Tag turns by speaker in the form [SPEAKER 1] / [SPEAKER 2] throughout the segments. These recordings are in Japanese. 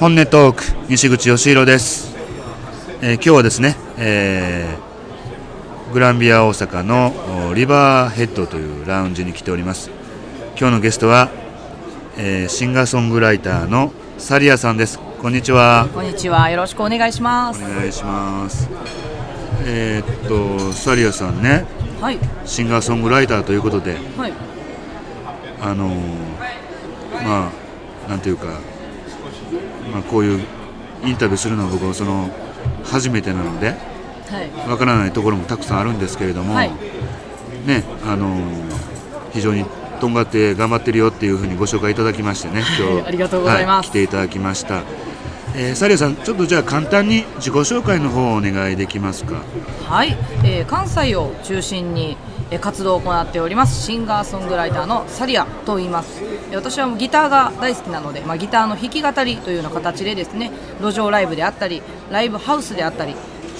[SPEAKER 1] 本音トーク西口義弘です、えー今日はですね、えーグランビア大阪のおリバーヘッドというラウンジに来ております今日のゲストは、えーシンガーソングライターのサリアさんですこんにちは
[SPEAKER 2] こんにちは。よろしくお願いします。
[SPEAKER 1] お願いしますえーっとサリアさんね
[SPEAKER 2] はい。
[SPEAKER 1] シンガーソングライターということで
[SPEAKER 2] はい。
[SPEAKER 1] あのーまあなんていうか、まあ、こういうインタビューするのは僕はその初めてなので
[SPEAKER 2] はい。
[SPEAKER 1] わからないところもたくさんあるんですけれども、
[SPEAKER 2] はい。
[SPEAKER 1] ねあのー非常にとんがって頑張ってるよっていうふうにご紹介いただきましてね今日。
[SPEAKER 2] ありがとうございます。
[SPEAKER 1] はい。来ていただきました、えー、サリアさんちょっとじゃあ簡単に自己紹介の方をお願いできますか？
[SPEAKER 2] はい。えー関西を中心にえー活動を行っておりますシンガーソングライターのサリアと言います。えー私はギターが大好きなので、まあ、ギターの弾き語りというような形でですね、路上ライブであったり、ライブハウスであったり。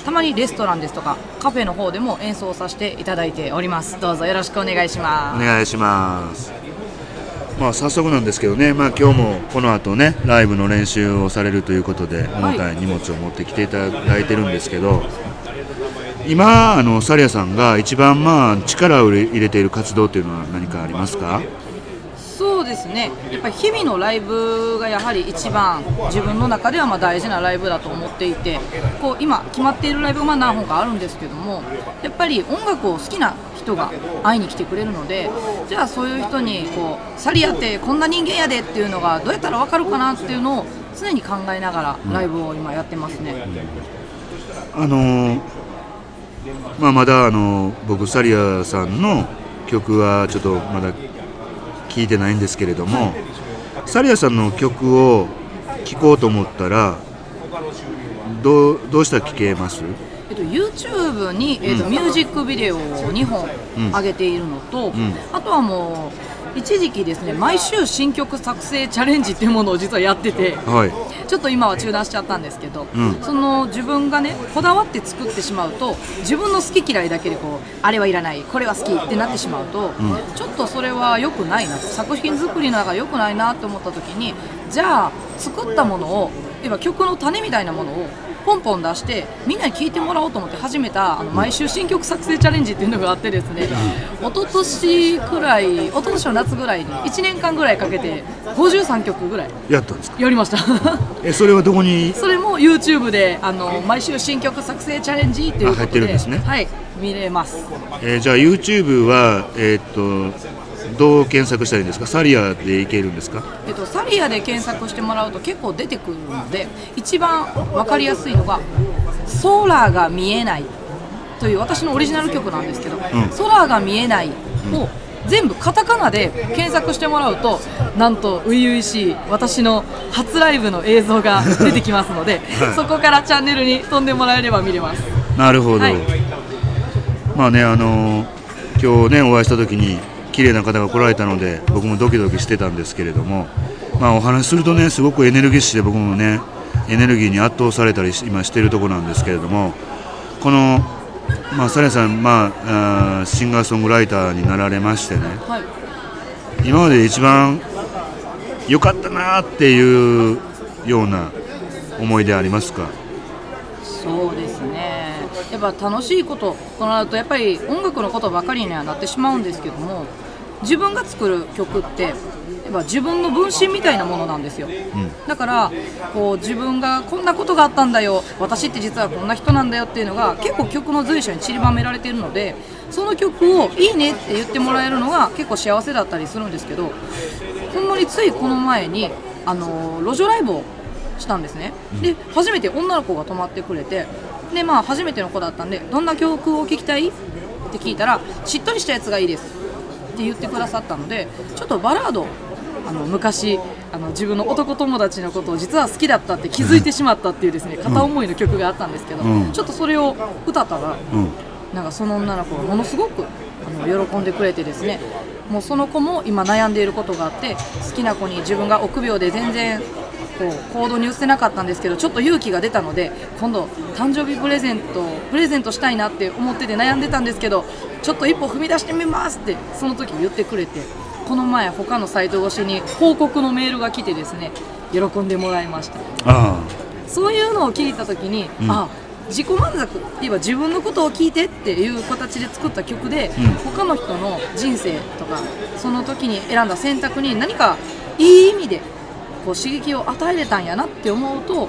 [SPEAKER 2] たまにレストランですとかカフェの方でも演奏させていただいておりますどうぞよろしくお願いします
[SPEAKER 1] お願いします。まあ早速なんですけどね、まあ今日もこの後ねライブの練習をされるということで重たい荷物を持ってきていただいてるんですけど、今あのサリアさんが一番まあ力を入れている活動というのは何かありますか？
[SPEAKER 2] そうですねやっぱり日々のライブがやはり一番自分の中ではまあ大事なライブだと思っていてこう今決まっているライブがまあ何本かあるんですけどもやっぱり音楽を好きな人が会いに来てくれるのでじゃあそういう人にこうサリアってこんな人間やでっていうのがどうやったら分かるかなっていうのを常に考えながらライブを今やってますね。
[SPEAKER 1] あのーまあまだあの僕サリアさんの曲はちょっとまだ聞いてないんですけれども、サリアさんの曲を聴こうと思ったらどうどうしたら聴けます？
[SPEAKER 2] えっと、YouTube に、えっとミュージックビデオを2本
[SPEAKER 1] うん。
[SPEAKER 2] 上げているのと、
[SPEAKER 1] ん。
[SPEAKER 2] あとはもう一時期ですね毎週新曲作成チャレンジっていうものを実はやってて
[SPEAKER 1] はい。
[SPEAKER 2] ちょっと今は中断しちゃったんですけど、
[SPEAKER 1] うん
[SPEAKER 2] その自分がねこだわって作ってしまうと自分の好き嫌いだけでこうあれはいらないこれは好きってなってしまうと、ちょっとそれは良くないなと作品作りの中で良くないなと思った時にじゃあ作ったものを要は曲の種みたいなものをポンポン出してみんなに聴いてもらおうと思って始めたあの毎週新曲作成チャレンジっていうのがあってですね一昨年くらい一昨年の夏ぐらいに1年間ぐらいかけて53曲ぐらい
[SPEAKER 1] やったんですか？
[SPEAKER 2] やりました。
[SPEAKER 1] えそれはどこに？
[SPEAKER 2] それも YouTube であの毎週新曲作成チャレンジっていうことで
[SPEAKER 1] あ入ってるんですね。
[SPEAKER 2] はい見れます。
[SPEAKER 1] えーじゃあ YouTube はえーっとどう検索したらいいんですか？サリアでいけるんですか？
[SPEAKER 2] えっと、サリアで検索してもらうと結構出てくるので一番分かりやすいのが「空が見えない」という私のオリジナル曲なんですけど「空が見えない」を全部カタカナで検索してもらうとなんと初々しい私の初ライブの映像が出てきますので、そこからチャンネルに飛んでもらえれば見れます。
[SPEAKER 1] なるほど。
[SPEAKER 2] はい
[SPEAKER 1] まあねあのー今日ねお会いした時に綺麗な方が来られたので僕もドキドキしてたんですけれども、まあお話しするとねすごくエネルギッシュで僕もねエネルギーに圧倒されたりし今しているところなんですけれども、このまあサリアさんまああーシンガーソングライターになられましてね。
[SPEAKER 2] はい
[SPEAKER 1] 今まで一番良かったなっていうような思い出ありますか？
[SPEAKER 2] そうですねやっぱ楽しいこととなるとやっぱり音楽のことばかりにはなってしまうんですけども自分が作る曲ってやっぱ自分の分身みたいなものなんですよ、だからこう自分がこんなことがあったんだよ。私って実はこんな人なんだよっていうのが結構曲の随所に散りばめられているのでその曲をいいねって言ってもらえるのが結構幸せだったりするんですけどほんまについこの前にあの路上ライブをしたんですね、で初めて女の子が泊まってくれてでまあ初めての子だったんでどんな曲を聴きたい？って聞いたらしっとりしたやつがいいです。って言ってくださったのでちょっとバラードあの昔あの自分の男友達のことを実は好きだったって気づいてしまったっていうですね片思いの曲があったんですけど、
[SPEAKER 1] うん。
[SPEAKER 2] ちょっとそれを歌ったら
[SPEAKER 1] うん。
[SPEAKER 2] なんかその女の子がものすごくあの喜んでくれてですねもうその子も今悩んでいることがあって好きな子に自分が臆病で全然こう行動に移せなかったんですけどちょっと勇気が出たので今度誕生日プレゼントプレゼントしたいなって思ってて悩んでたんですけどちょっと一歩踏み出してみますってその時言ってくれてこの前他のサイト越しに報告のメールが来てですね喜んでもらいました。
[SPEAKER 1] あ
[SPEAKER 2] そういうのを聞いた時に、
[SPEAKER 1] うん。
[SPEAKER 2] あ自己満足っていうか自分のことを聞いてっていう形で作った曲で、
[SPEAKER 1] うん。
[SPEAKER 2] 他の人の人生とかその時に選んだ選択に何かいい意味でこう刺激を与えれたんやなって思うとやっ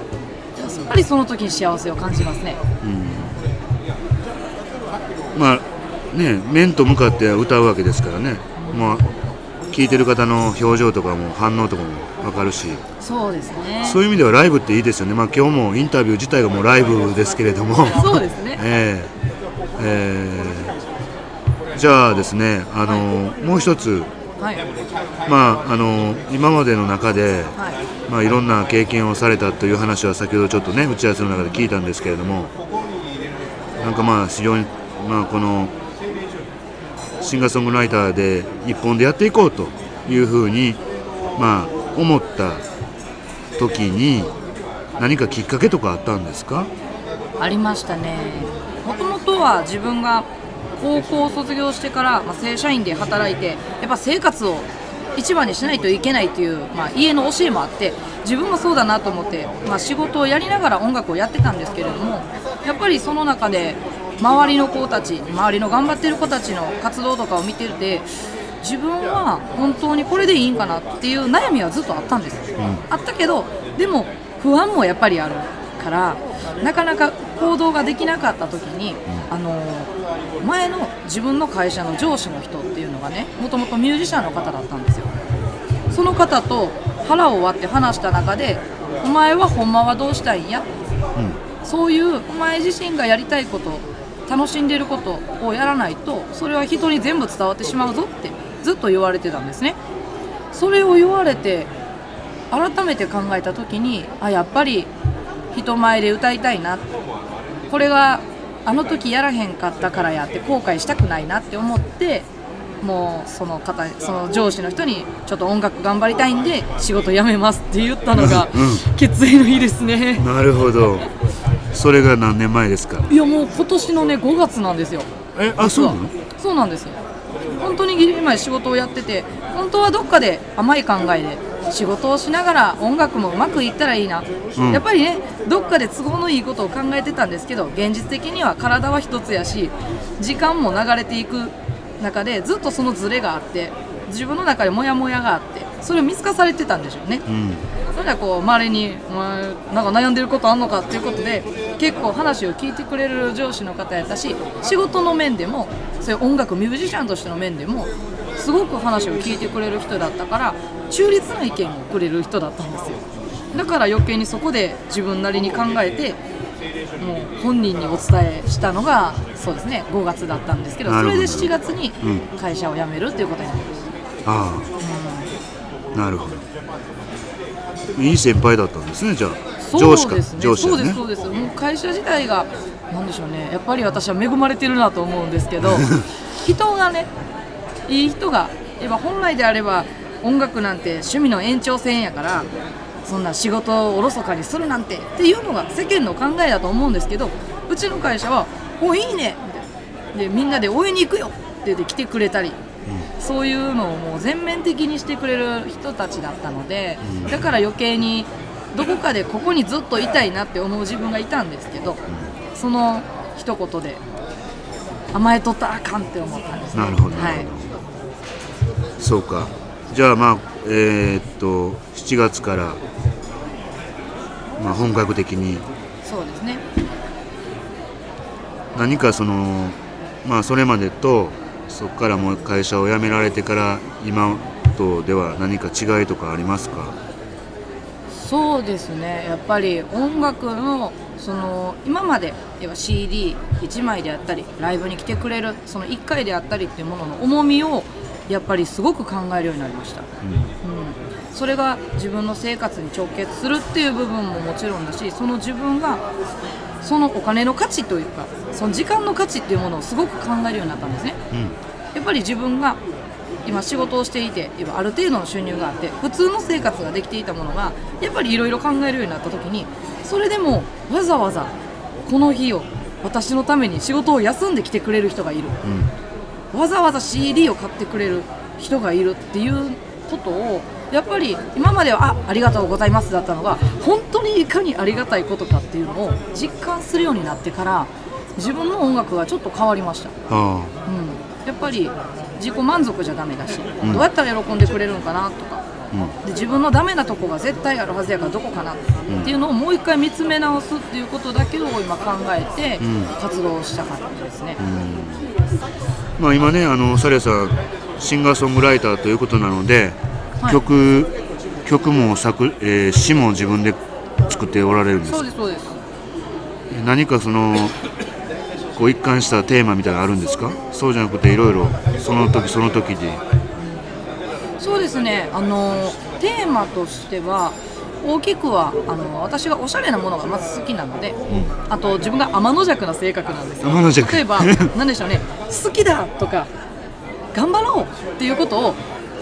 [SPEAKER 2] ぱりその時に幸せを感じますね。
[SPEAKER 1] あ、うん、まあね面と向かって歌うわけですからね。まあ聞いてる方の表情とかも反応とかも分かるし。
[SPEAKER 2] そうですね。
[SPEAKER 1] そういう意味ではライブっていいですよね。まあ今日もインタビュー自体がもうライブですけれども。
[SPEAKER 2] そうですね。
[SPEAKER 1] ええ。ええ。じゃあですねあの、もう一つ
[SPEAKER 2] はい。
[SPEAKER 1] まああの今までの中で
[SPEAKER 2] はい
[SPEAKER 1] まあ、いろんな経験をされたという話は先ほどちょっとね打ち合わせの中で聞いたんですけれどもなんかまあ非常に、まあ、このシンガーソングライターで一本でやっていこうというふうに、まあ、思った時に何かきっかけとかあったんですか？
[SPEAKER 2] ありましたね。もともとは自分が高校を卒業してから、まあ、正社員で働いてやっぱ生活を一番にしないといけないという、まあ、家の教えもあって自分もそうだなと思って、まあ、仕事をやりながら音楽をやってたんですけれどもやっぱりその中で周りの子たち周りの頑張ってる子たちの活動とかを見てて自分は本当にこれでいいんかなっていう悩みはずっとあったんです、あったけどでも不安もやっぱりあるからなかなか行動ができなかった時に、あの前の自分の会社の上司の人っていうのがねもともとミュージシャンの方だったんですよ。その方と腹を割って話した中でお前はほんまはどうしたいんや？そういうお前自身がやりたいこと楽しんでることをやらないとそれは人に全部伝わってしまうぞってずっと言われてたんですね。それを言われて改めて考えた時にあやっぱり人前で歌いたいなこれがあの時やらへんかったからやって後悔したくないなって思ってもうその方その上司の人にちょっと音楽頑張りたいんで仕事辞めますって言ったのが
[SPEAKER 1] うん
[SPEAKER 2] 決意の日ですね。
[SPEAKER 1] なるほど。それが何年前ですか？
[SPEAKER 2] いやもう今年のね5月なんですよ。
[SPEAKER 1] えあそうなの？
[SPEAKER 2] そうなんですよ。本当にギリギリまで仕事をやってて本当はどっかで甘い考えで仕事をしながら音楽もうまくいったらいいな、
[SPEAKER 1] うん。
[SPEAKER 2] やっぱりねどっかで都合のいいことを考えてたんですけど現実的には体は一つやし時間も流れていく中でずっとそのズレがあって自分の中でモヤモヤがあってそれを見透かされてたんでしょうね。
[SPEAKER 1] うん。
[SPEAKER 2] それではこう周りに「お前なんか悩んでることあんのか?」っていうことで結構話を聞いてくれる上司の方やったし仕事の面でもそういう音楽ミュージシャンとしての面でもすごく話を聞いてくれる人だったから中立な意見をくれる人だったんですよ。だから余計にそこで自分なりに考えてもう本人にお伝えしたのがそうですね5月だったんですけどそれで7月に
[SPEAKER 1] うん。
[SPEAKER 2] 会社を辞めるっていうことになりました、
[SPEAKER 1] ああ。なるほど。いい先輩だったんですねじゃあ。上司か
[SPEAKER 2] そうですね。
[SPEAKER 1] 上司だね。
[SPEAKER 2] そうですそうです。もう会社自体がなんでしょうね。やっぱり私は恵まれてるなと思うんですけど 人がねいい人がやっぱ本来であれば音楽なんて趣味の延長線やからそんな仕事をおろそかにするなんてっていうのが世間の考えだと思うんですけどうちの会社は「おいいね」みたいな。でみんなで応援に行くよって言って来てくれたりそういうのをもう全面的にしてくれる人たちだったので、だから余計にどこかでここにずっといたいなって思う自分がいたんですけど、その一言で甘えとったらあかんって思ったんですね。
[SPEAKER 1] なるほど。な
[SPEAKER 2] はい。
[SPEAKER 1] そうかじゃあまあえーっと7月から、まあ、本格的に。
[SPEAKER 2] そうですね。
[SPEAKER 1] 何かそのまあそれまでとそこからもう会社を辞められてから今とでは何か違いとかありますか？
[SPEAKER 2] そうですね。やっぱり音楽のその今まで要は CD1 枚であったりライブに来てくれるその1回であったりっていうものの重みをやっぱりすごく考えるようになりました、うん、それが自分の生活に直結するっていう部分ももちろんだしその自分がそのお金の価値というかその時間の価値っていうものをすごく考えるようになったんですね。
[SPEAKER 1] うん。
[SPEAKER 2] やっぱり自分が今仕事をしていて今ある程度の収入があって普通の生活ができていたものがやっぱりいろいろ考えるようになった時にそれでもわざわざこの日を私のために仕事を休んできてくれる人がいるわざわざ CD を買ってくれる人がいるっていうことをやっぱり今まではあありがとうございますだったのが本当にいかにありがたいことかっていうのを実感するようになってから自分の音楽がちょっと変わりました、
[SPEAKER 1] あ
[SPEAKER 2] うん、やっぱり自己満足じゃダメだし、
[SPEAKER 1] ん。
[SPEAKER 2] どうやったら喜んでくれるのかなとか
[SPEAKER 1] あうん。
[SPEAKER 2] で自分のダメなとこが絶対あるはずやからどこかなっていうのをもう一回見つめ直すっていうことだけを今考えて
[SPEAKER 1] うん。
[SPEAKER 2] 活動した感じですね、
[SPEAKER 1] まあ、今ねあのサリアさんシンガーソングライターということなので、
[SPEAKER 2] はい。
[SPEAKER 1] 曲曲も作、えー詩も自分で作っておられるんです。
[SPEAKER 2] そうですそうです。
[SPEAKER 1] 何かそのこう一貫したテーマみたいなのあるんですか？そうじゃなくていろいろその時その時で
[SPEAKER 2] そうですね。あのテーマとしては大きくはあの私がおしゃれなものがまず好きなので、あと自分が天の弱な性格なんですよ。例えば 何でしょうね。好きだとか頑張ろうっていうことを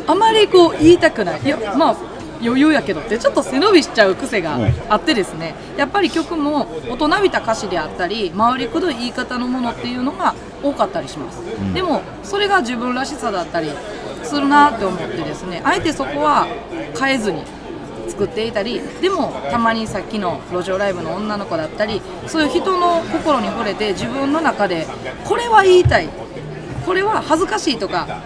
[SPEAKER 2] あまりこう言いたくない。いやまあ余裕やけどってちょっと背伸びしちゃう癖があってですね。やっぱり曲も大人びた歌詞であったり回りくどい言い方のものっていうのが多かったりします、でもそれが自分らしさだったりするなって思ってですねあえてそこは変えずに作っていたりでもたまにさっきの路上ライブの女の子だったりそういう人の心に触れて自分の中でこれは言いたいこれは恥ずかしいとか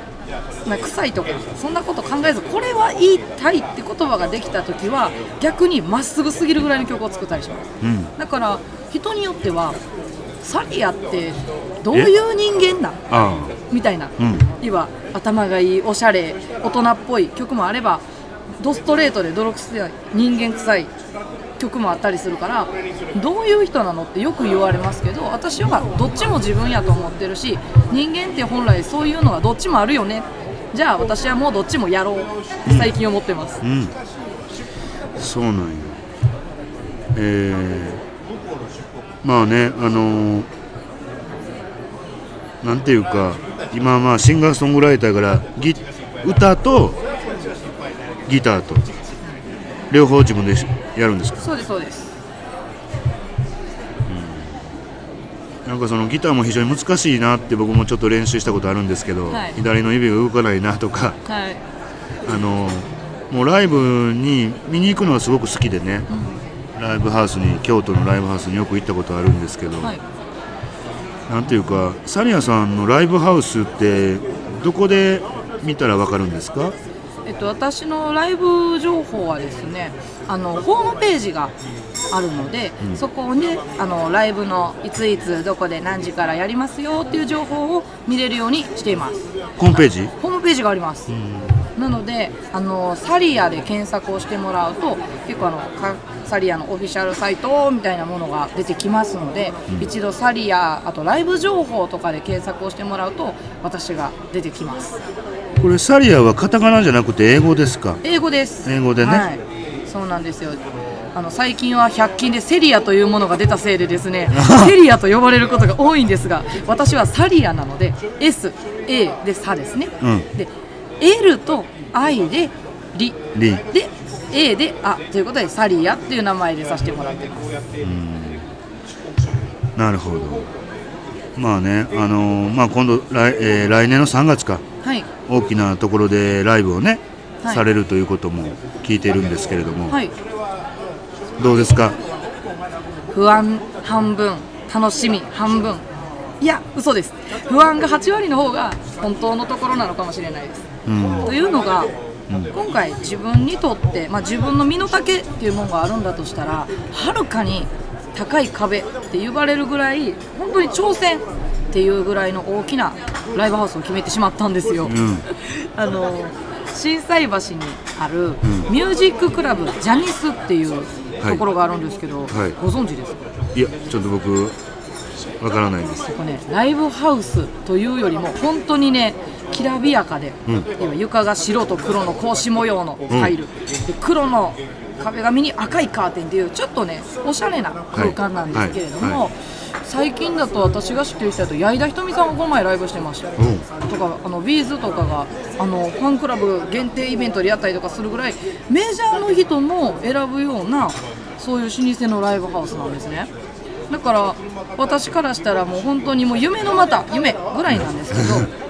[SPEAKER 2] な臭いとかそんなこと考えずこれは言いたいって言葉ができた時は逆にまっすぐすぎるぐらいの曲を作ったりします。
[SPEAKER 1] うん。
[SPEAKER 2] だから人によってはサリアってどういう人間なみたいな、
[SPEAKER 1] うん。
[SPEAKER 2] 要は頭がいいおしゃれ大人っぽい曲もあればドストレートで泥臭い人間臭い曲もあったりするからどういう人なのってよく言われますけど私はどっちも自分やと思ってるし人間って本来そういうのがどっちもあるよね。じゃあ私はもうどっちもやろう。最近思ってます、
[SPEAKER 1] うん。そうなんや。えー、まあねあのーなんていうか今まあシンガーソングライターからギ歌とギターと両方自分でやるんですか？
[SPEAKER 2] そうですそうです。
[SPEAKER 1] なんかそのギターも非常に難しいなって僕もちょっと練習したことあるんですけど、
[SPEAKER 2] はい。
[SPEAKER 1] 左の指が動かないなとか
[SPEAKER 2] はい、
[SPEAKER 1] あのもうライブに見に行くのはすごく好きでね、ライブハウスに京都のライブハウスによく行ったことあるんですけど、
[SPEAKER 2] はい、
[SPEAKER 1] なんていうかサリアさんのライブハウスってどこで見たらわかるんですか？
[SPEAKER 2] えっと、私のライブ情報はですねあのホームページがあるので、そこにあのライブのいついつどこで何時からやりますよっていう情報を見れるようにしています。
[SPEAKER 1] ホームページ？
[SPEAKER 2] ホームページがあります、なのであのサリアで検索をしてもらうと結構あのかサリアのオフィシャルサイトみたいなものが出てきますので、一度サリアあとライブ情報とかで検索をしてもらうと私が出てきます。
[SPEAKER 1] これサリアはカタカナじゃなくて英語ですか？
[SPEAKER 2] 英語です。
[SPEAKER 1] 英語でね。
[SPEAKER 2] はい、そうなんですよ。あの最近は100均でセリアというものが出たせいでですね セリアと呼ばれることが多いんですが私はサリアなので SA で「サ」ですね、
[SPEAKER 1] うん。
[SPEAKER 2] で L と I で「リ」
[SPEAKER 1] リ
[SPEAKER 2] で A で「あ」ということでサリアっていう名前でさせてもらってます。
[SPEAKER 1] なるほど。まあねあのーまあ今度来,、えー来年の3月か。
[SPEAKER 2] はい。
[SPEAKER 1] 大きなところでライブをね、
[SPEAKER 2] はい。
[SPEAKER 1] されるということも聞いているんですけれども、
[SPEAKER 2] はい。
[SPEAKER 1] どうですか？
[SPEAKER 2] 不安半分楽しみ半分。いや嘘です。不安が8割の方が本当のところなのかもしれないです。
[SPEAKER 1] うん。
[SPEAKER 2] というのが、今回自分にとって、まあ、自分の身の丈っていうものがあるんだとしたらはるかに高い壁って言われるぐらい本当に挑戦っていうぐらいの大きなライブハウスを決めてしまったんですよ。
[SPEAKER 1] ん。
[SPEAKER 2] あの心斎橋にあるミュージッククラブジャニスっていうところがあるんですけど、
[SPEAKER 1] はい。
[SPEAKER 2] ご存知ですか？
[SPEAKER 1] いやちょっと僕わからないです。
[SPEAKER 2] ここねライブハウスというよりも本当にねきらびやかで、今床が白と黒の格子模様のタイル、で黒の壁紙に赤いカーテンっていうちょっとねおしゃれな空間なんですけれども、
[SPEAKER 1] はい。はい
[SPEAKER 2] 最近だと私が知ってる人だと矢井田ひとみさんがこの前ライブしてました。よ、
[SPEAKER 1] うん。
[SPEAKER 2] とかあのビーズとかがあのファンクラブ限定イベントでやったりとかするぐらいメジャーの人も選ぶようなそういう老舗のライブハウスなんですね。だから私からしたらもう本当にもう夢のまた夢ぐらいなんですけど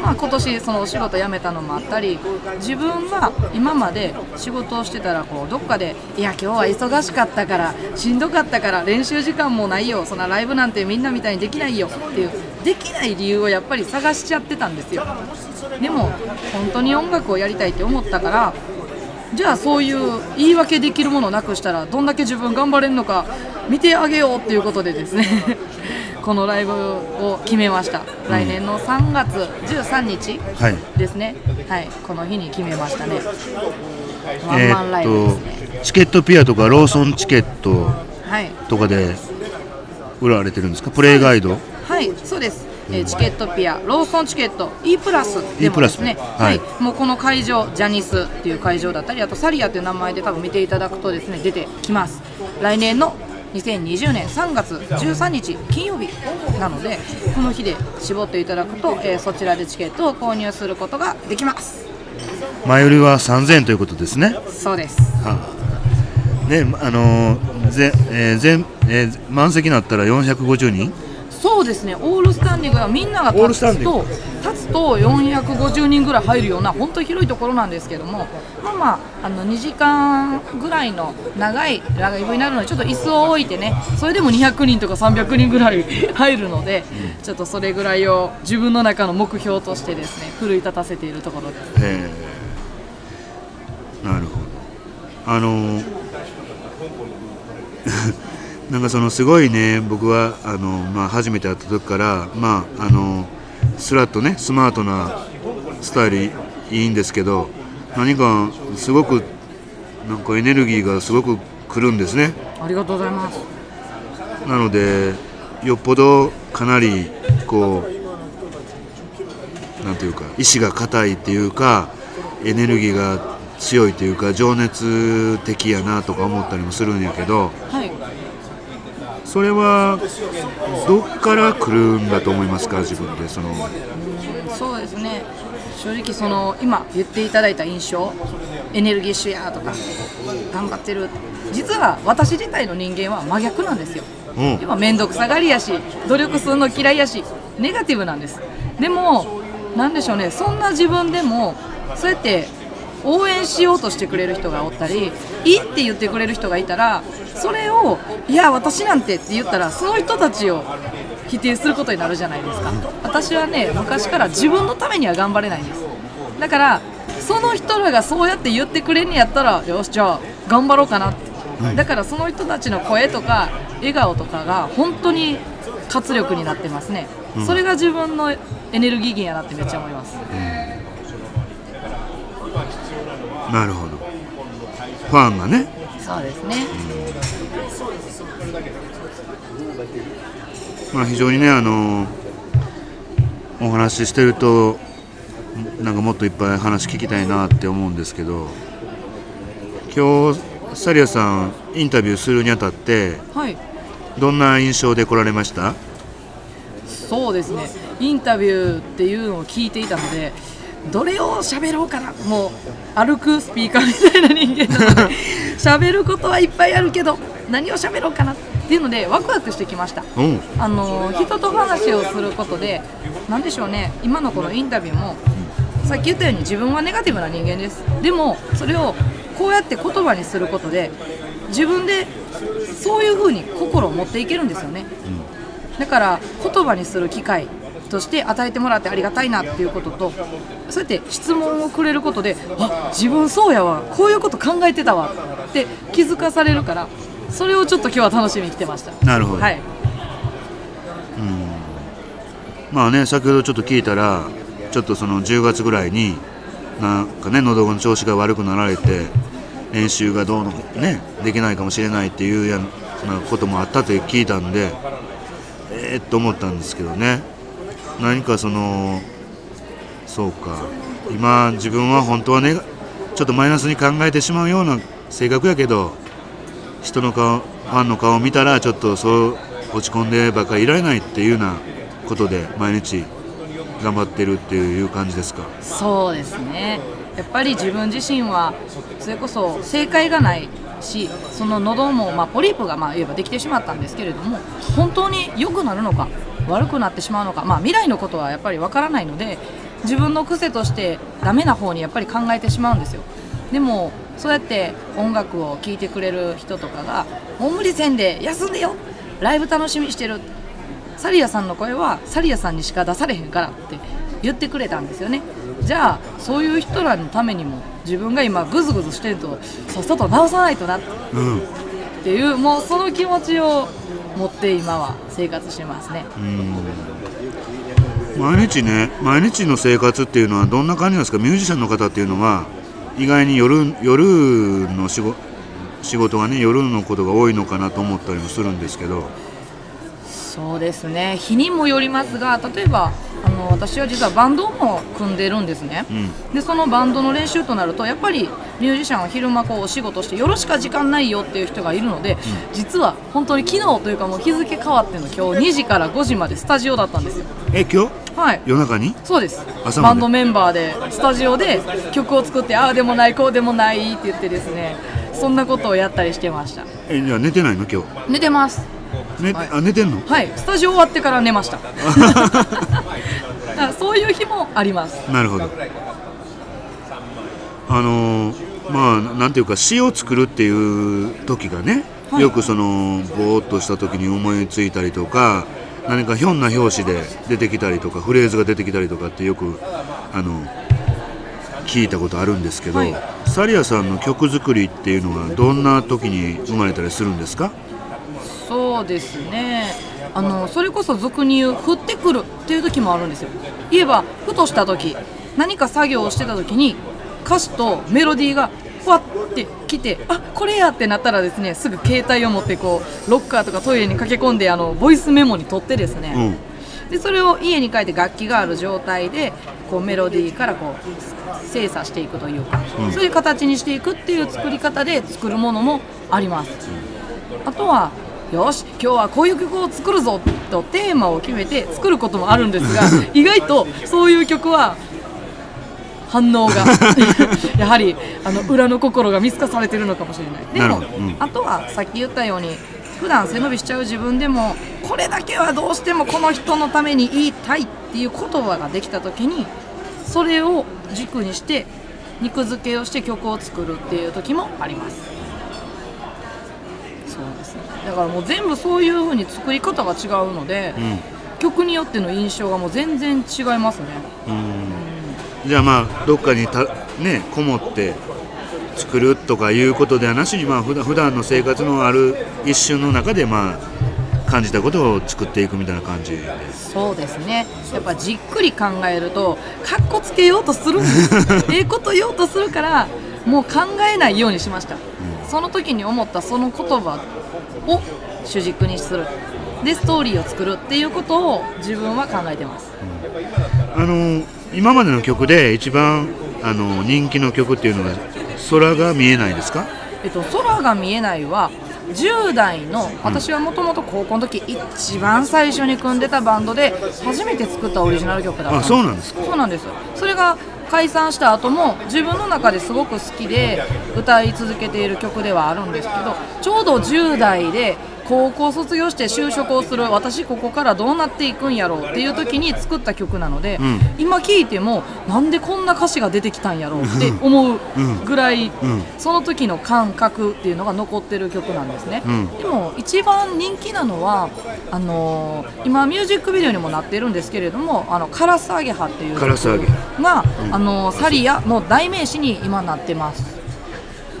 [SPEAKER 2] まあ、今年そのお仕事辞めたのもあったり自分が今まで仕事をしてたらこうどっかでいや今日は忙しかったからしんどかったから練習時間もないよそんなライブなんてみんなみたいにできないよっていうできない理由をやっぱり探しちゃってたんですよ。でも本当に音楽をやりたいって思ったからじゃあそういう言い訳できるものなくしたらどんだけ自分頑張れるのか見てあげようっていうことでですね。このライブを決めました。来年の3月13日
[SPEAKER 1] はい。
[SPEAKER 2] ですね。はい。この日に決めましたね。ワン
[SPEAKER 1] え
[SPEAKER 2] マンライブですね、
[SPEAKER 1] チケットピアとかローソンチケット
[SPEAKER 2] はい。
[SPEAKER 1] とかで売られてるんですか？プレイガイド？
[SPEAKER 2] はい、そうです。えーチケットピア、ローソンチケット、E プラスで
[SPEAKER 1] E
[SPEAKER 2] もですね、
[SPEAKER 1] は
[SPEAKER 2] はい。い、もうこの会場、ジャニスっていう会場だったり、あとサリアという名前で多分見ていただくとですね、出てきます。来年の2020年3月13日金曜日なので、この日で絞っていただくと、えーそちらでチケットを購入することができます。
[SPEAKER 1] 前売りは3000円ということですね。
[SPEAKER 2] そうです。
[SPEAKER 1] であ。のーぜえー全えー満席になったら450人
[SPEAKER 2] そうですね、オールスタンディングはみんなが
[SPEAKER 1] オールスタン
[SPEAKER 2] 立つと、
[SPEAKER 1] ディング。
[SPEAKER 2] 立つと450人ぐらい入るような、本当に広いところなんですけども、まあまあ、あの2時間ぐらいの長いライブになるので、ちょっと椅子を置いてね、それでも200人とか300人ぐらい入るので、ちょっとそれぐらいを自分の中の目標としてですね、奮い立たせているところです。
[SPEAKER 1] なるほどあの なんかそのすごいね僕はあの、まあ、初めて会った時からまああのスラッとねスマートなスタイルいいんですけど何かすごくなんかエネルギーがすごくくるんですね
[SPEAKER 2] ありがとうございます。
[SPEAKER 1] なのでよっぽどかなりこうなんていうか意志が固いっていうかエネルギーが強いというか情熱的やなとか思ったりもするんやけど
[SPEAKER 2] はい
[SPEAKER 1] それはどっから来るんだと思いますか自分でその。
[SPEAKER 2] そうですね。正直その今言っていただいた印象エネルギッシュやとか頑張ってる。実は私自体の人間は真逆なんですよ。
[SPEAKER 1] うん。
[SPEAKER 2] 今面倒くさがりやし努力するの嫌いやしネガティブなんです。でもなんでしょうね。そんな自分でもそうやって応援しようとしてくれる人がおったりいいって言ってくれる人がいたらそれをいや私なんてって言ったらその人たちを否定することになるじゃないですか。私はね昔から自分のためには頑張れないんです。だからその人らがそうやって言ってくれんやったらよしじゃあ頑張ろうかなって。だからその人たちの声とか笑顔とかが本当に活力になってますね、それが自分のエネルギー源やなってめっちゃ思います
[SPEAKER 1] なるほど。ファンがね。
[SPEAKER 2] そうですね。
[SPEAKER 1] まあ、非常にねあのお話ししてるとなんかもっといっぱい話聞きたいなって思うんですけど今日サリアさんインタビューするにあたって
[SPEAKER 2] はい。
[SPEAKER 1] どんな印象で来られました？
[SPEAKER 2] そうですね。インタビューっていうのを聞いていたのでどれを喋ろうかな。もう歩くスピーカーみたいな人間なので喋ることはいっぱいあるけど何を喋ろうかなっていうのでワクワクしてきました。
[SPEAKER 1] うん。
[SPEAKER 2] あの人と話をすることで何でしょうね。今のこのインタビューもさっき言ったように自分はネガティブな人間です。でもそれをこうやって言葉にすることで自分でそういう風に心を持っていけるんですよね、だから言葉にする機会として与えてもらってありがたいなっていうこととそうやって質問をくれることであ自分そうやわこういうこと考えてたわって気づかされるからそれをちょっと今日は楽しみに来てました。
[SPEAKER 1] なるほど、
[SPEAKER 2] はい。
[SPEAKER 1] まあね先ほどちょっと聞いたらちょっとその10月ぐらいになんかね喉の調子が悪くなられて練習がどうのねできないかもしれないっていうようなこともあったと聞いたんでえー、っと思ったんですけどね何かそのそうか。今自分は本当はねちょっとマイナスに考えてしまうような性格やけど人の顔ファンの顔を見たらちょっとそう落ち込んでばかりいられないっていうようなことで毎日頑張ってるっていう感じですか？
[SPEAKER 2] そうですね。やっぱり自分自身はそれこそ正解がないしその喉も、まあ、ポリープがまあ言えばできてしまったんですけれども本当に良くなるのか悪くなってしまうのか、まあ、未来のことはやっぱりわからないので自分の癖としてダメな方にやっぱり考えてしまうんですよ。でもそうやって音楽を聴いてくれる人とかが「もう無理せんで休んでよ。ライブ楽しみにしてる」サリアさんの声はサリアさんにしか出されへんからって言ってくれたんですよね。じゃあそういう人らのためにも自分が今グズグズしてるとさっさと直さないとな。っ
[SPEAKER 1] うん。
[SPEAKER 2] ていうもうその気持ちを持って今は生活してますね。
[SPEAKER 1] 毎日ね毎日の生活っていうのはどんな感じなんですか？ミュージシャンの方っていうのは意外に夜夜の仕事仕事がね夜のことが多いのかなと思ったりもするんですけど。
[SPEAKER 2] そうですね。日にもよりますが例えばあの私は実はバンドも組んでるんですね、
[SPEAKER 1] うん。
[SPEAKER 2] でそのバンドの練習となるとやっぱりミュージシャンは昼間こうお仕事して夜しか時間ないよっていう人がいるので、実は本当に昨日というかもう日付変わっての今日2時から5時までスタジオだったんですよ。
[SPEAKER 1] え今日？
[SPEAKER 2] はい。
[SPEAKER 1] 夜中に？
[SPEAKER 2] そうです。バンドメンバーでスタジオで曲を作ってああでもないこうでもないって言ってですねそんなことをやったりしてました。
[SPEAKER 1] えじゃあ寝てないの？今日。
[SPEAKER 2] 寝てます。
[SPEAKER 1] 寝,、
[SPEAKER 2] はい。
[SPEAKER 1] あ寝てんの？
[SPEAKER 2] はい。スタジオ終わってから寝ました そういう日もあります。
[SPEAKER 1] なるほど。あのーまあなんていうか詩を作るっていう時がね、
[SPEAKER 2] はい。
[SPEAKER 1] よくそのぼーっとした時に思いついたりとか何かひょんな表紙で出てきたりとかフレーズが出てきたりとかってよくあの聞いたことあるんですけど、
[SPEAKER 2] はい。
[SPEAKER 1] サリアさんの曲作りっていうのはどんな時に生まれたりするんですか？
[SPEAKER 2] そうですねあのそれこそ俗に言う降ってくるっていう時もあるんですよ。言えばふとした時何か作業をしてた時に歌詞とメロディーがふわってきてあこれやってなったらですねすぐ携帯を持ってこうロッカーとかトイレに駆け込んであのボイスメモに取ってです
[SPEAKER 1] う
[SPEAKER 2] ね、
[SPEAKER 1] ん。
[SPEAKER 2] でそれを家に帰って楽器がある状態でこうメロディーからこう精査していくというか、
[SPEAKER 1] うん。
[SPEAKER 2] そういう形にしていくっていう作り方で作るものもあります、あとはよし今日はこういう曲を作るぞとテーマを決めて作ることもあるんですが 意外とそういう曲は反応が。やはりあの裏の心が見透かされてるのかもしれない。でも、
[SPEAKER 1] うん。
[SPEAKER 2] あとはさっき言ったように普段背伸びしちゃう自分でもこれだけはどうしてもこの人のために言いたいっていう言葉ができた時にそれを軸にして肉付けをして曲を作るっていう時もありますそうですね。だからもう全部そういう風に作り方が違うので、
[SPEAKER 1] うん。
[SPEAKER 2] 曲によっての印象がもう全然違いますね。
[SPEAKER 1] うん。じゃあまあどっかにたねこもって作るとかいうことではなしにまあ普段普段の生活のある一瞬の中でまあ感じたことを作っていくみたいな感じで
[SPEAKER 2] そうですね。やっぱじっくり考えるとかっこつけようとする。ええこと言おうとするからもう考えないようにしました、その時に思ったその言葉を主軸にする。でストーリーを作るっていうことを自分は考えてます。
[SPEAKER 1] あの今までの曲で一番あの人気の曲っていうのが空が見えないですか？
[SPEAKER 2] えっと、空が見えないは10代の私はもともと高校の時一番最初に組んでたバンドで初めて作ったオリジナル曲だったん
[SPEAKER 1] あ
[SPEAKER 2] です。
[SPEAKER 1] そうなんですか。
[SPEAKER 2] そうなんです。それが解散した後も自分の中ですごく好きで歌い続けている曲ではあるんですけどちょうど10代で高校卒業して就職をする私ここからどうなっていくんやろうっていう時に作った曲なので、
[SPEAKER 1] うん。
[SPEAKER 2] 今聴いてもなんでこんな歌詞が出てきたんやろうって思うぐらい、
[SPEAKER 1] うん。
[SPEAKER 2] その時の感覚っていうのが残ってる曲なんですね、
[SPEAKER 1] うん。
[SPEAKER 2] でも一番人気なのはあのー今ミュージックビデオにもなってるんですけれども「あのカラスアゲハ」っていう
[SPEAKER 1] カラスアゲ
[SPEAKER 2] が、あのーサリアの代名詞に今なってます。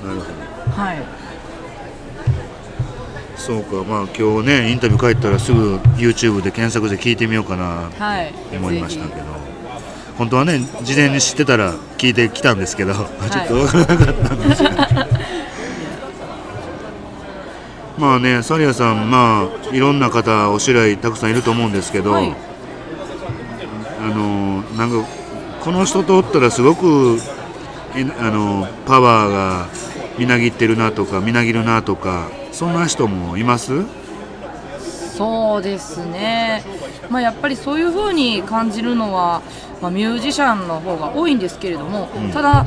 [SPEAKER 1] なるほど。
[SPEAKER 2] はい
[SPEAKER 1] そうかまあ今日ねインタビュー帰ったらすぐ YouTube で検索で聞いてみようかな
[SPEAKER 2] はい
[SPEAKER 1] と思いました
[SPEAKER 2] ぜ
[SPEAKER 1] けど。本当はね事前に知ってたら聞いてきたんですけど、ちょっと分からなかったんですよ、まあねサリアさんまあいろんな方お知り合いたくさんいると思うんですけど、
[SPEAKER 2] はい。
[SPEAKER 1] あのなんかこの人とおったらすごくえあのパワーがみなぎってるなとかみなぎるなとかそんな人もいます？
[SPEAKER 2] そうですね、まあ、やっぱりそういう風に感じるのは、まあ、ミュージシャンの方が多いんですけれども、
[SPEAKER 1] うん。
[SPEAKER 2] ただ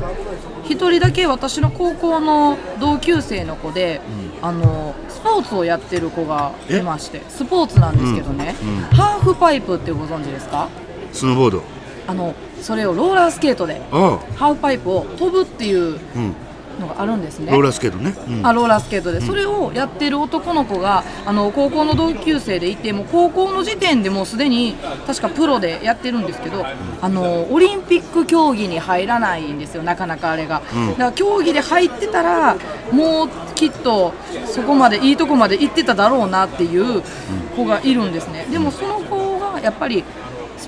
[SPEAKER 2] 一人だけ私の高校の同級生の子で、あのスポーツをやってる子がいましてスポーツなんですけどね、
[SPEAKER 1] うん。うん。
[SPEAKER 2] ハーフパイプってご存知ですか？
[SPEAKER 1] スノーボード。
[SPEAKER 2] あのそれをローラースケートで
[SPEAKER 1] あ
[SPEAKER 2] ハーフパイプを飛ぶっていうのがあるんですね。
[SPEAKER 1] ローラースケートね、うん。
[SPEAKER 2] あローラースケートで、それをやってる男の子があの高校の同級生でいてもう高校の時点でもうすでに確かプロでやってるんですけど、あのオリンピック競技に入らないんですよなかなかあれが、
[SPEAKER 1] うん。
[SPEAKER 2] だから競技で入ってたらもうきっとそこまでいいとこまで行ってただろうなっていう子がいるんですね。でもその子がやっぱりス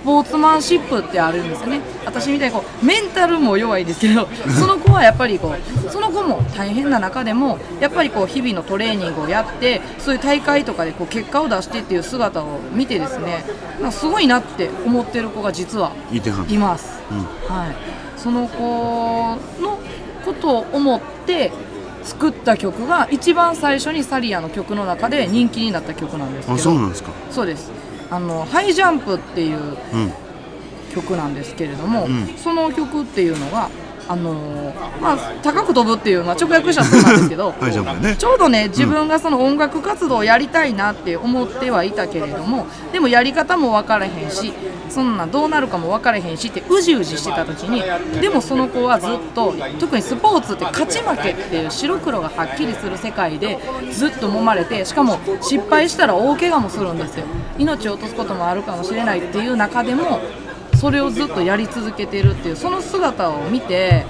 [SPEAKER 2] ポーツマンシップってあるんですよね。私みたいにこうメンタルも弱いですけど その子はやっぱりこうその子も大変な中でもやっぱりこう日々のトレーニングをやってそういう大会とかでこう結果を出してっていう姿を見てですねなんかすごいなって思ってる子が実はいます、
[SPEAKER 1] うん。
[SPEAKER 2] はい、その子のことを思って作った曲が一番最初にサリアの曲の中で人気になった曲なんですけ
[SPEAKER 1] あ
[SPEAKER 2] ど
[SPEAKER 1] そうなんですか。
[SPEAKER 2] そうですあのハイジャンプっていう
[SPEAKER 1] うん。
[SPEAKER 2] 曲なんですけれども、
[SPEAKER 1] うん。
[SPEAKER 2] その曲っていうのがあのーまあ、高く飛ぶっていうのは直訳したらそうなんですけど
[SPEAKER 1] ね。
[SPEAKER 2] ちょうどね自分がその音楽活動をやりたいなって思ってはいたけれどもでもやり方も分からへんしそんなどうなるかも分からへんしってうじうじしてた時にでもその子はずっと特にスポーツって勝ち負けっていう白黒がはっきりする世界でずっと揉まれてしかも失敗したら大怪我もするんですよ。命を落とすこともあるかもしれないっていう中でもそれをずっとやり続けてるっていうその姿を見て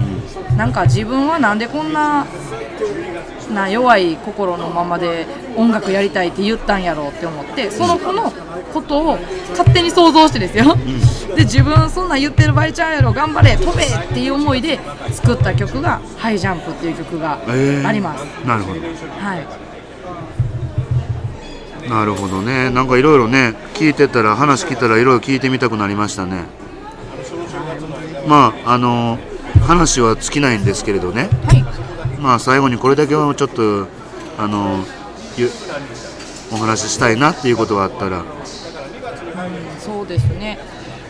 [SPEAKER 2] なんか自分はなんでこんなな弱い心のままで音楽やりたいって言ったんやろうって思ってその子のことを勝手に想像してですよ、で自分そんなん言ってる場合ちゃうやろ頑張れ飛べっていう思いで作った曲が「ハイジャンプ」っていう曲が
[SPEAKER 1] えー。
[SPEAKER 2] あります、
[SPEAKER 1] なるほど。
[SPEAKER 2] はい。
[SPEAKER 1] なるほどね。なんかいろいろね聞いてたら話聞いたらいろいろ聞いてみたくなりましたねまああの話は尽きないんですけれどね。
[SPEAKER 2] はい。
[SPEAKER 1] まあ最後にこれだけはちょっとあのゆお話ししたいなっていうことがあったら。
[SPEAKER 2] そうですね。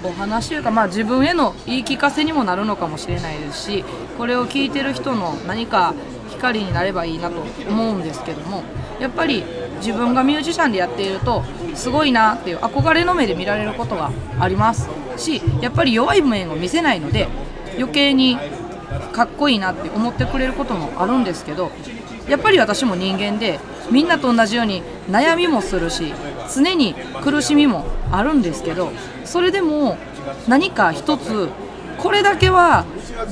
[SPEAKER 2] お話というか、まあ、自分への言い聞かせにもなるのかもしれないですしこれを聞いてる人の何か光になればいいなと思うんですけどもやっぱり自分がミュージシャンでやっているとすごいなっていう憧れの目で見られることがありますしやっぱり弱い面を見せないので余計にかっこいいなって思ってくれることもあるんですけどやっぱり私も人間でみんなと同じように悩みもするし常に苦しみもあるんですけどそれでも何か一つこれだけは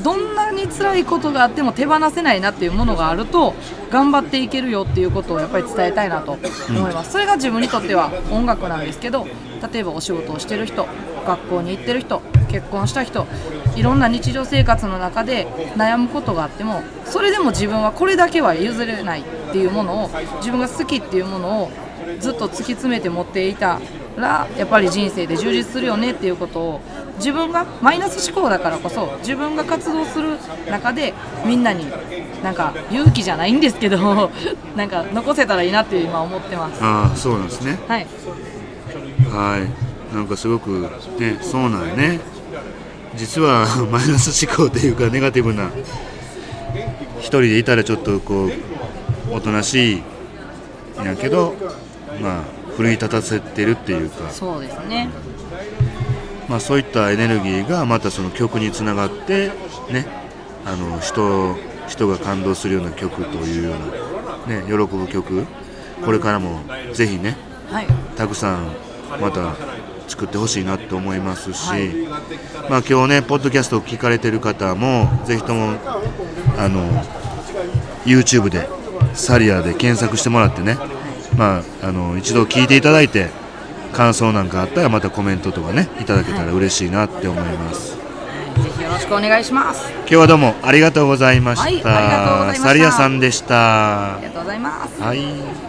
[SPEAKER 2] どんなに辛いことがあっても手放せないなっていうものがあると頑張っていけるよっていうことをやっぱり伝えたいなと思います。それが自分にとっては音楽なんですけど例えばお仕事をしてる人学校に行ってる人結婚した人いろんな日常生活の中で悩むことがあってもそれでも自分はこれだけは譲れないっていうものを自分が好きっていうものをずっと突き詰めて持っていたらやっぱり人生で充実するよねっていうことを自分がマイナス思考だからこそ自分が活動する中でみんなになんか勇気じゃないんですけど なんか残せたらいいなって今思ってます。
[SPEAKER 1] ああそうなんですね。
[SPEAKER 2] はい。
[SPEAKER 1] はい。なんかすごくねそうなんやね。実は マイナス思考というかネガティブな一人でいたらちょっとこうおとなしいんやけどまあ奮い立たせてるっていうか。
[SPEAKER 2] そうですね
[SPEAKER 1] まあ、そういったエネルギーがまたその曲につながってねあの人人が感動するような曲というような、ね、喜ぶ曲。これからもぜひね
[SPEAKER 2] はい。
[SPEAKER 1] たくさんまた作ってほしいなと思いますし、
[SPEAKER 2] はい。
[SPEAKER 1] まあ、今日ねポッドキャストを聞かれてる方もぜひともあの YouTube でサリアで検索してもらってね、まあ、あの一度聞いていただいて感想なんかあったらまたコメントとかねいただけたら嬉しいなって思います、
[SPEAKER 2] ぜひよろしくお願いします。
[SPEAKER 1] 今日はどうもありがとうございました、
[SPEAKER 2] はいありがとうございました。
[SPEAKER 1] サリアさんでした。
[SPEAKER 2] ありがとうございます。
[SPEAKER 1] はい